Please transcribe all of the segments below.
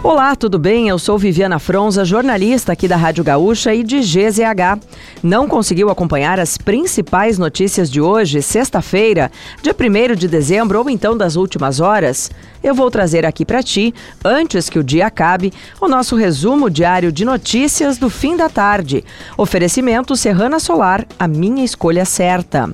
Olá, tudo bem? Eu sou Viviana Fronza, jornalista aqui da Rádio Gaúcha e de GZH. Não conseguiu acompanhar as principais notícias de hoje, sexta-feira, dia 1 de dezembro ou então das últimas horas? Eu vou trazer aqui para ti, antes que o dia acabe, o nosso resumo diário de notícias do fim da tarde. Oferecimento Serrana Solar, a minha escolha certa.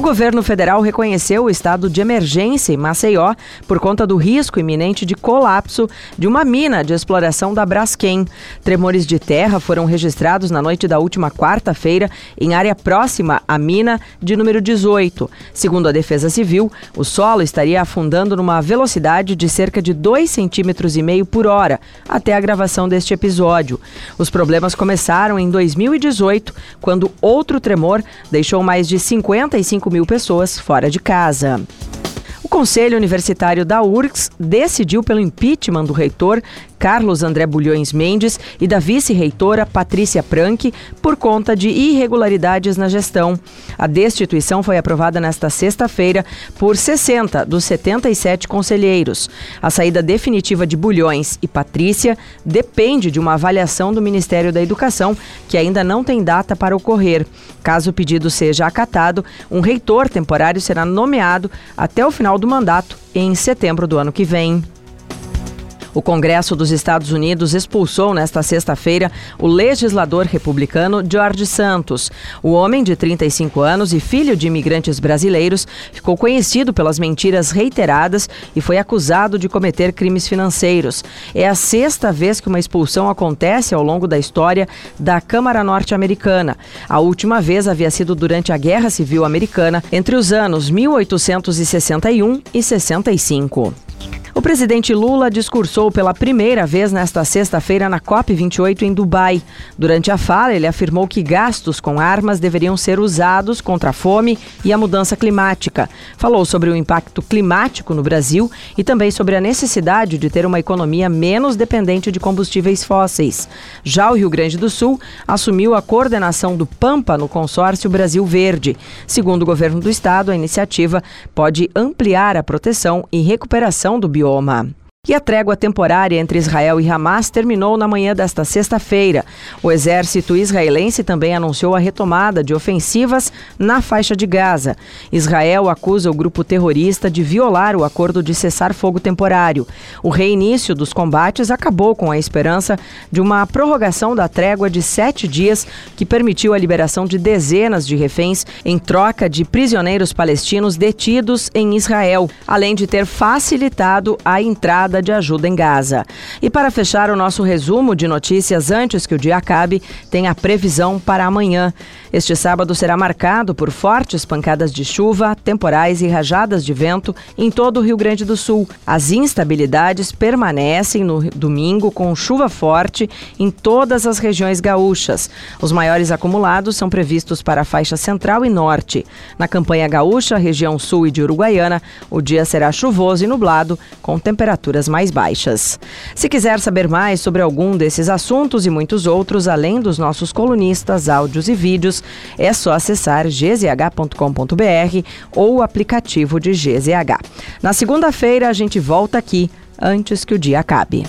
O governo federal reconheceu o estado de emergência em Maceió por conta do risco iminente de colapso de uma mina de exploração da Braskem. Tremores de terra foram registrados na noite da última quarta-feira em área próxima à mina de número 18. Segundo a Defesa Civil, o solo estaria afundando numa velocidade de cerca de 2,5 centímetros e meio por hora até a gravação deste episódio. Os problemas começaram em 2018, quando outro tremor deixou mais de 55 mil pessoas fora de casa. O Conselho Universitário da URGS decidiu pelo impeachment do reitor Carlos André Bulhões Mendes e da vice-reitora Patrícia Pranck por conta de irregularidades na gestão. A destituição foi aprovada nesta sexta-feira por 60 dos 77 conselheiros. A saída definitiva de Bulhões e Patrícia depende de uma avaliação do Ministério da Educação, que ainda não tem data para ocorrer. Caso o pedido seja acatado, um reitor temporário será nomeado até o final do mandato, em setembro do ano que vem. O Congresso dos Estados Unidos expulsou nesta sexta-feira o legislador republicano George Santos. O homem de 35 anos e filho de imigrantes brasileiros ficou conhecido pelas mentiras reiteradas e foi acusado de cometer crimes financeiros. É a sexta vez que uma expulsão acontece ao longo da história da Câmara Norte-Americana. A última vez havia sido durante a Guerra Civil Americana entre os anos 1861 e 65. O presidente Lula discursou pela primeira vez nesta sexta-feira na COP28 em Dubai. Durante a fala, ele afirmou que gastos com armas deveriam ser usados contra a fome e a mudança climática. Falou sobre o impacto climático no Brasil e também sobre a necessidade de ter uma economia menos dependente de combustíveis fósseis. Já o Rio Grande do Sul assumiu a coordenação do Pampa no consórcio Brasil Verde. Segundo o governo do estado, a iniciativa pode ampliar a proteção e recuperação do bioma Roma E a trégua temporária entre Israel e Hamas terminou na manhã desta sexta-feira. O exército israelense também anunciou a retomada de ofensivas na faixa de Gaza. Israel acusa o grupo terrorista de violar o acordo de cessar-fogo temporário. O reinício dos combates acabou com a esperança de uma prorrogação da trégua de sete dias, que permitiu a liberação de dezenas de reféns em troca de prisioneiros palestinos detidos em Israel, além de ter facilitado a entrada de ajuda em Gaza. E para fechar o nosso resumo de notícias antes que o dia acabe, tem a previsão para amanhã. Este sábado será marcado por fortes pancadas de chuva, temporais e rajadas de vento em todo o Rio Grande do Sul. As instabilidades permanecem no domingo com chuva forte em todas as regiões gaúchas. Os maiores acumulados são previstos para a faixa central e norte. Na campanha gaúcha, região sul e de Uruguaiana, o dia será chuvoso e nublado, com temperaturas mais baixas. Se quiser saber mais sobre algum desses assuntos e muitos outros, além dos nossos colunistas, áudios e vídeos, é só acessar gzh.com.br ou o aplicativo de GZH. Na segunda-feira, a gente volta aqui antes que o dia acabe.